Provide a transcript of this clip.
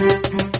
Thank you.